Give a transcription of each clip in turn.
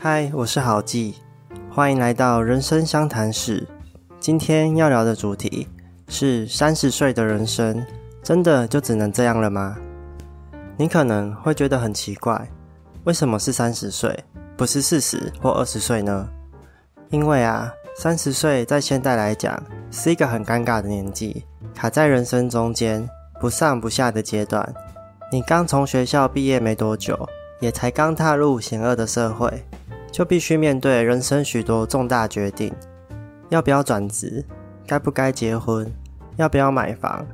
嗨，我是郝记，欢迎来到人生相谈室。今天要聊的主题是三十岁的人生，真的就只能这样了吗？你可能会觉得很奇怪，为什么是三十岁，不是四十或二十岁呢？因为啊，三十岁在现代来讲是一个很尴尬的年纪，卡在人生中间不上不下的阶段。你刚从学校毕业没多久，也才刚踏入险恶的社会。就必须面对人生许多重大决定：要不要转职？该不该结婚？要不要买房？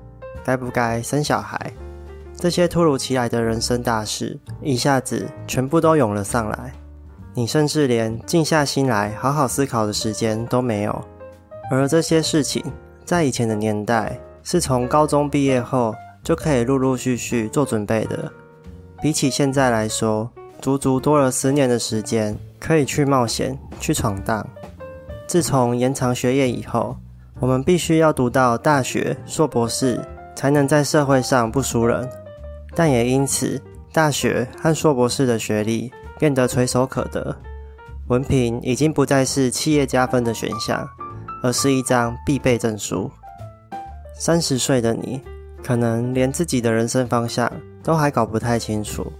该不该生小孩？这些突如其来的人生大事，一下子全部都涌了上来，你甚至连静下心来好好思考的时间都没有。而这些事情，在以前的年代，是从高中毕业后就可以陆陆续续做准备的，比起现在来说，足足多了十年的时间。可以去冒险，去闯荡。自从延长学业以后，我们必须要读到大学、硕博士，才能在社会上不输人。但也因此，大学和硕博士的学历变得垂手可得，文凭已经不再是企业加分的选项，而是一张必备证书。三十岁的你，可能连自己的人生方向都还搞不太清楚。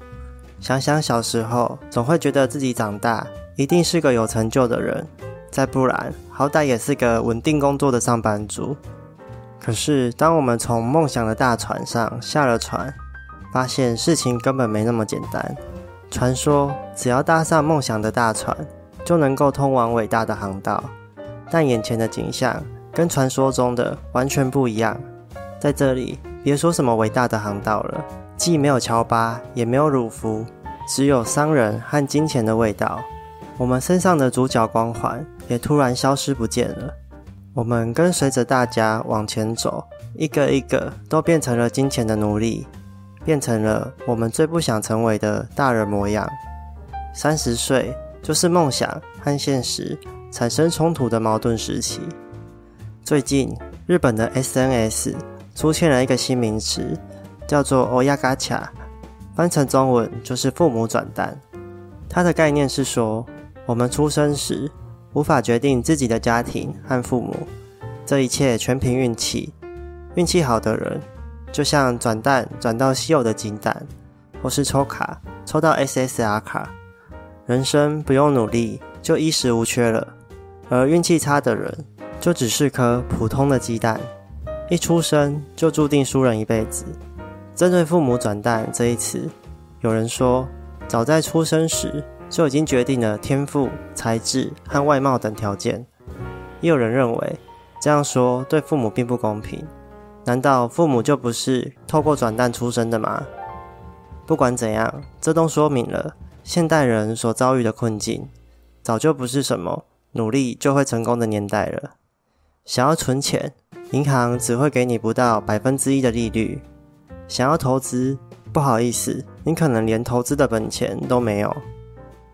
想想小时候，总会觉得自己长大一定是个有成就的人，再不然好歹也是个稳定工作的上班族。可是，当我们从梦想的大船上下了船，发现事情根本没那么简单。传说只要搭上梦想的大船，就能够通往伟大的航道，但眼前的景象跟传说中的完全不一样。在这里，别说什么伟大的航道了。既没有乔巴，也没有鲁夫，只有商人和金钱的味道。我们身上的主角光环也突然消失不见了。我们跟随着大家往前走，一个一个都变成了金钱的奴隶，变成了我们最不想成为的大人模样。三十岁就是梦想和现实产生冲突的矛盾时期。最近，日本的 SNS 出现了一个新名词。叫做欧亚嘎卡，翻成中文就是父母转蛋。它的概念是说，我们出生时无法决定自己的家庭和父母，这一切全凭运气。运气好的人，就像转蛋转到稀有的金蛋，或是抽卡抽到 SSR 卡，人生不用努力就衣食无缺了。而运气差的人，就只是颗普通的鸡蛋，一出生就注定输人一辈子。针对“父母转蛋”这一词，有人说，早在出生时就已经决定了天赋、才智和外貌等条件。也有人认为，这样说对父母并不公平。难道父母就不是透过转蛋出生的吗？不管怎样，这都说明了现代人所遭遇的困境，早就不是什么努力就会成功的年代了。想要存钱，银行只会给你不到百分之一的利率。想要投资，不好意思，你可能连投资的本钱都没有。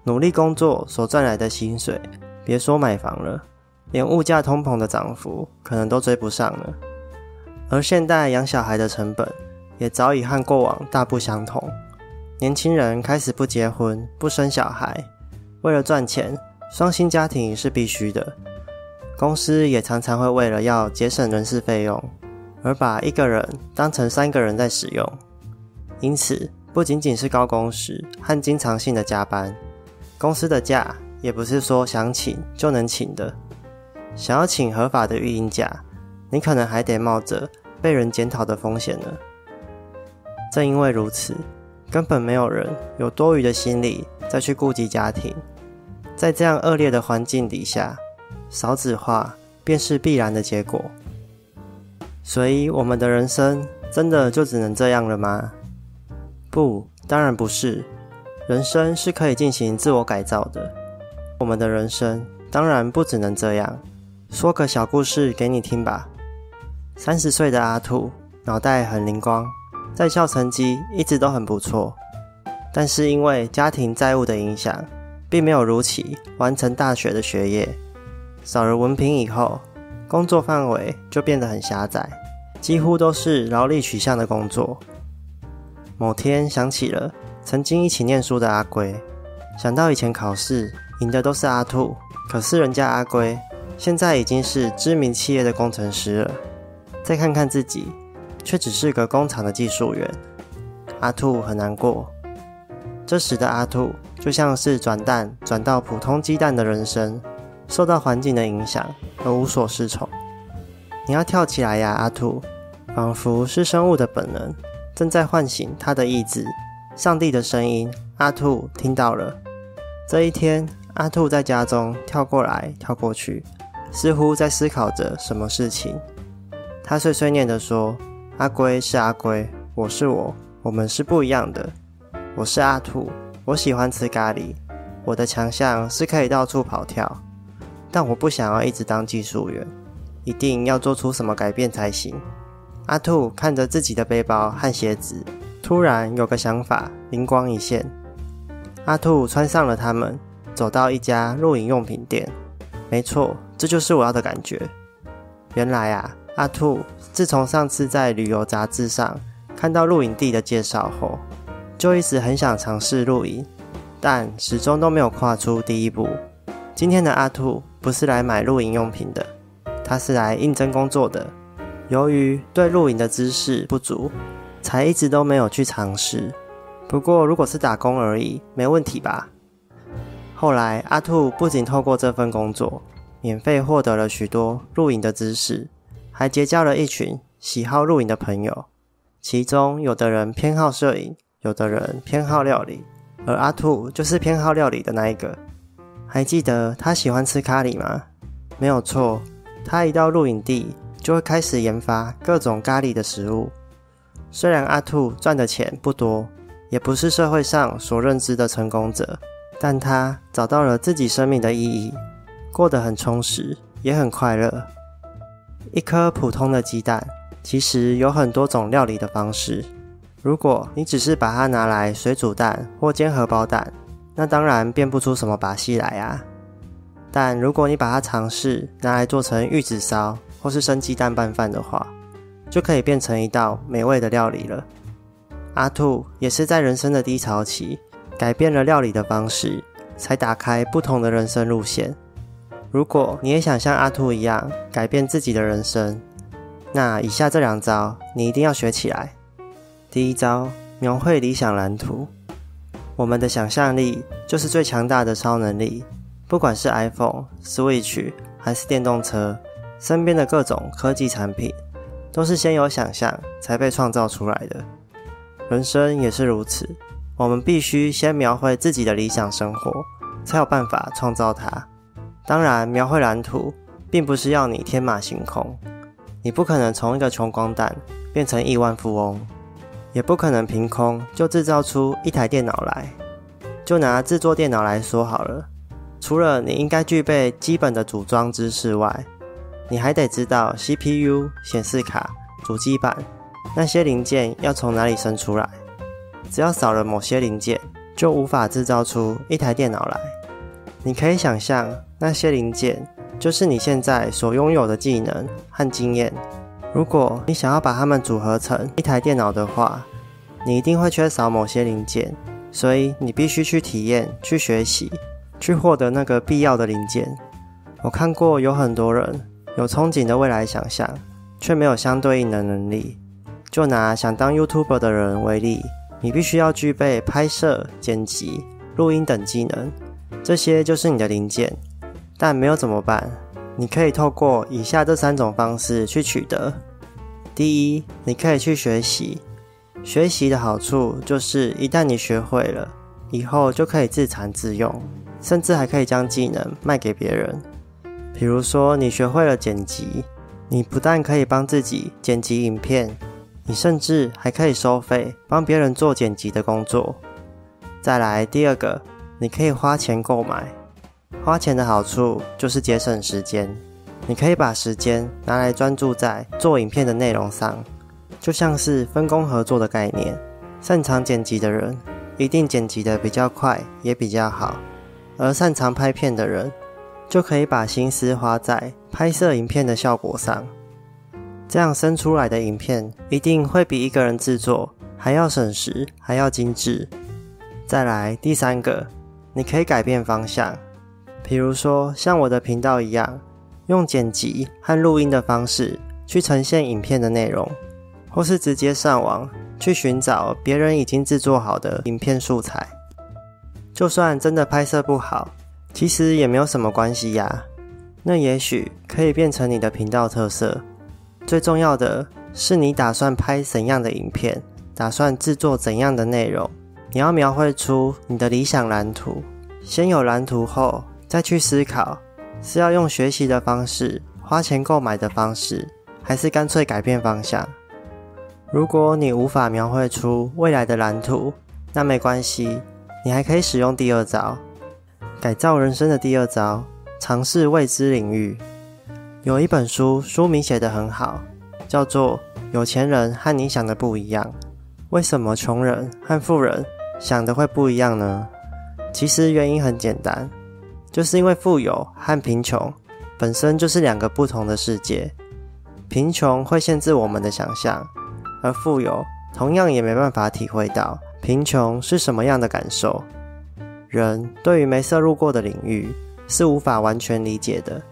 努力工作所赚来的薪水，别说买房了，连物价通膨的涨幅可能都追不上了。而现代养小孩的成本，也早已和过往大不相同。年轻人开始不结婚、不生小孩，为了赚钱，双薪家庭是必须的。公司也常常会为了要节省人事费用。而把一个人当成三个人在使用，因此不仅仅是高工时和经常性的加班，公司的假也不是说想请就能请的。想要请合法的育婴假，你可能还得冒着被人检讨的风险呢。正因为如此，根本没有人有多余的心力再去顾及家庭。在这样恶劣的环境底下，少子化便是必然的结果。所以，我们的人生真的就只能这样了吗？不，当然不是。人生是可以进行自我改造的。我们的人生当然不只能这样。说个小故事给你听吧。三十岁的阿兔脑袋很灵光，在校成绩一直都很不错，但是因为家庭债务的影响，并没有如期完成大学的学业。少了文凭以后，工作范围就变得很狭窄。几乎都是劳力取向的工作。某天想起了曾经一起念书的阿龟，想到以前考试赢的都是阿兔，可是人家阿龟现在已经是知名企业的工程师了。再看看自己，却只是个工厂的技术员。阿兔很难过。这时的阿兔就像是转蛋转到普通鸡蛋的人生，受到环境的影响而无所适从。你要跳起来呀，阿兔！仿佛是生物的本能，正在唤醒他的意志。上帝的声音，阿兔听到了。这一天，阿兔在家中跳过来跳过去，似乎在思考着什么事情。他碎碎念地说：“阿龟是阿龟，我是我，我们是不一样的。我是阿兔，我喜欢吃咖喱。我的强项是可以到处跑跳，但我不想要一直当技术员，一定要做出什么改变才行。”阿兔看着自己的背包和鞋子，突然有个想法灵光一现。阿兔穿上了它们，走到一家露营用品店。没错，这就是我要的感觉。原来啊，阿兔自从上次在旅游杂志上看到露营地的介绍后，就一直很想尝试露营，但始终都没有跨出第一步。今天的阿兔不是来买露营用品的，他是来应征工作的。由于对露营的知识不足，才一直都没有去尝试。不过，如果是打工而已，没问题吧？后来，阿兔不仅透过这份工作，免费获得了许多露营的知识，还结交了一群喜好露营的朋友。其中，有的人偏好摄影，有的人偏好料理，而阿兔就是偏好料理的那一个。还记得他喜欢吃咖喱吗？没有错，他一到露营地。就会开始研发各种咖喱的食物。虽然阿兔赚的钱不多，也不是社会上所认知的成功者，但他找到了自己生命的意义，过得很充实，也很快乐。一颗普通的鸡蛋，其实有很多种料理的方式。如果你只是把它拿来水煮蛋或煎荷包蛋，那当然变不出什么把戏来啊。但如果你把它尝试拿来做成玉子烧，或是生鸡蛋拌饭的话，就可以变成一道美味的料理了。阿兔也是在人生的低潮期，改变了料理的方式，才打开不同的人生路线。如果你也想像阿兔一样改变自己的人生，那以下这两招你一定要学起来。第一招，描绘理想蓝图。我们的想象力就是最强大的超能力，不管是 iPhone、Switch 还是电动车。身边的各种科技产品，都是先有想象才被创造出来的。人生也是如此，我们必须先描绘自己的理想生活，才有办法创造它。当然，描绘蓝图并不是要你天马行空，你不可能从一个穷光蛋变成亿万富翁，也不可能凭空就制造出一台电脑来。就拿制作电脑来说好了，除了你应该具备基本的组装知识外，你还得知道 CPU、显示卡、主机板那些零件要从哪里生出来。只要少了某些零件，就无法制造出一台电脑来。你可以想象，那些零件就是你现在所拥有的技能和经验。如果你想要把它们组合成一台电脑的话，你一定会缺少某些零件，所以你必须去体验、去学习、去获得那个必要的零件。我看过有很多人。有憧憬的未来想象，却没有相对应的能力。就拿想当 YouTuber 的人为例，你必须要具备拍摄、剪辑、录音等技能，这些就是你的零件。但没有怎么办？你可以透过以下这三种方式去取得。第一，你可以去学习。学习的好处就是，一旦你学会了，以后就可以自产自用，甚至还可以将技能卖给别人。比如说，你学会了剪辑，你不但可以帮自己剪辑影片，你甚至还可以收费帮别人做剪辑的工作。再来第二个，你可以花钱购买。花钱的好处就是节省时间，你可以把时间拿来专注在做影片的内容上，就像是分工合作的概念。擅长剪辑的人一定剪辑的比较快，也比较好，而擅长拍片的人。就可以把心思花在拍摄影片的效果上，这样生出来的影片一定会比一个人制作还要省时，还要精致。再来第三个，你可以改变方向。比如说像我的频道一样，用剪辑和录音的方式去呈现影片的内容，或是直接上网去寻找别人已经制作好的影片素材。就算真的拍摄不好，其实也没有什么关系呀。那也许可以变成你的频道特色。最重要的是，你打算拍怎样的影片，打算制作怎样的内容。你要描绘出你的理想蓝图，先有蓝图后，再去思考是要用学习的方式、花钱购买的方式，还是干脆改变方向。如果你无法描绘出未来的蓝图，那没关系，你还可以使用第二招，改造人生的第二招，尝试未知领域。有一本书，书名写得很好，叫做《有钱人和你想的不一样》。为什么穷人和富人？想的会不一样呢？其实原因很简单，就是因为富有和贫穷本身就是两个不同的世界。贫穷会限制我们的想象，而富有同样也没办法体会到贫穷是什么样的感受。人对于没涉入过的领域是无法完全理解的，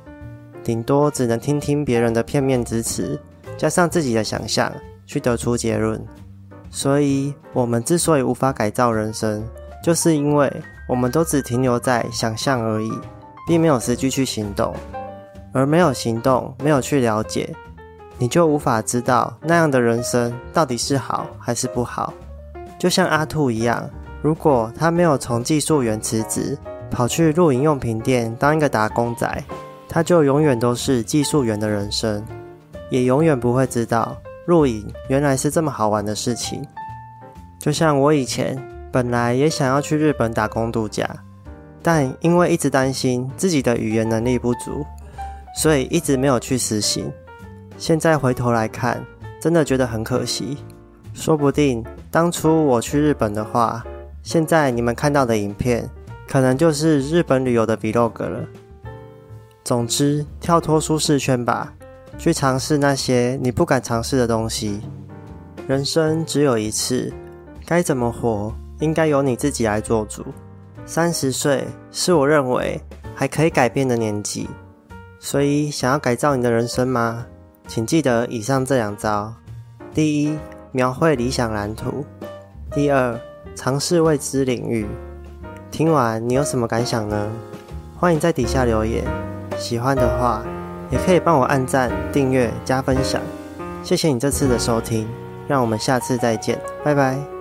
顶多只能听听别人的片面之词，加上自己的想象去得出结论。所以，我们之所以无法改造人生，就是因为我们都只停留在想象而已，并没有实际去行动。而没有行动，没有去了解，你就无法知道那样的人生到底是好还是不好。就像阿兔一样，如果他没有从技术员辞职，跑去露营用品店当一个打工仔，他就永远都是技术员的人生，也永远不会知道。露营原来是这么好玩的事情，就像我以前本来也想要去日本打工度假，但因为一直担心自己的语言能力不足，所以一直没有去实行。现在回头来看，真的觉得很可惜。说不定当初我去日本的话，现在你们看到的影片，可能就是日本旅游的 vlog 了。总之，跳脱舒适圈吧。去尝试那些你不敢尝试的东西。人生只有一次，该怎么活，应该由你自己来做主。三十岁是我认为还可以改变的年纪，所以想要改造你的人生吗？请记得以上这两招：第一，描绘理想蓝图；第二，尝试未知领域。听完你有什么感想呢？欢迎在底下留言。喜欢的话。也可以帮我按赞、订阅、加分享，谢谢你这次的收听，让我们下次再见，拜拜。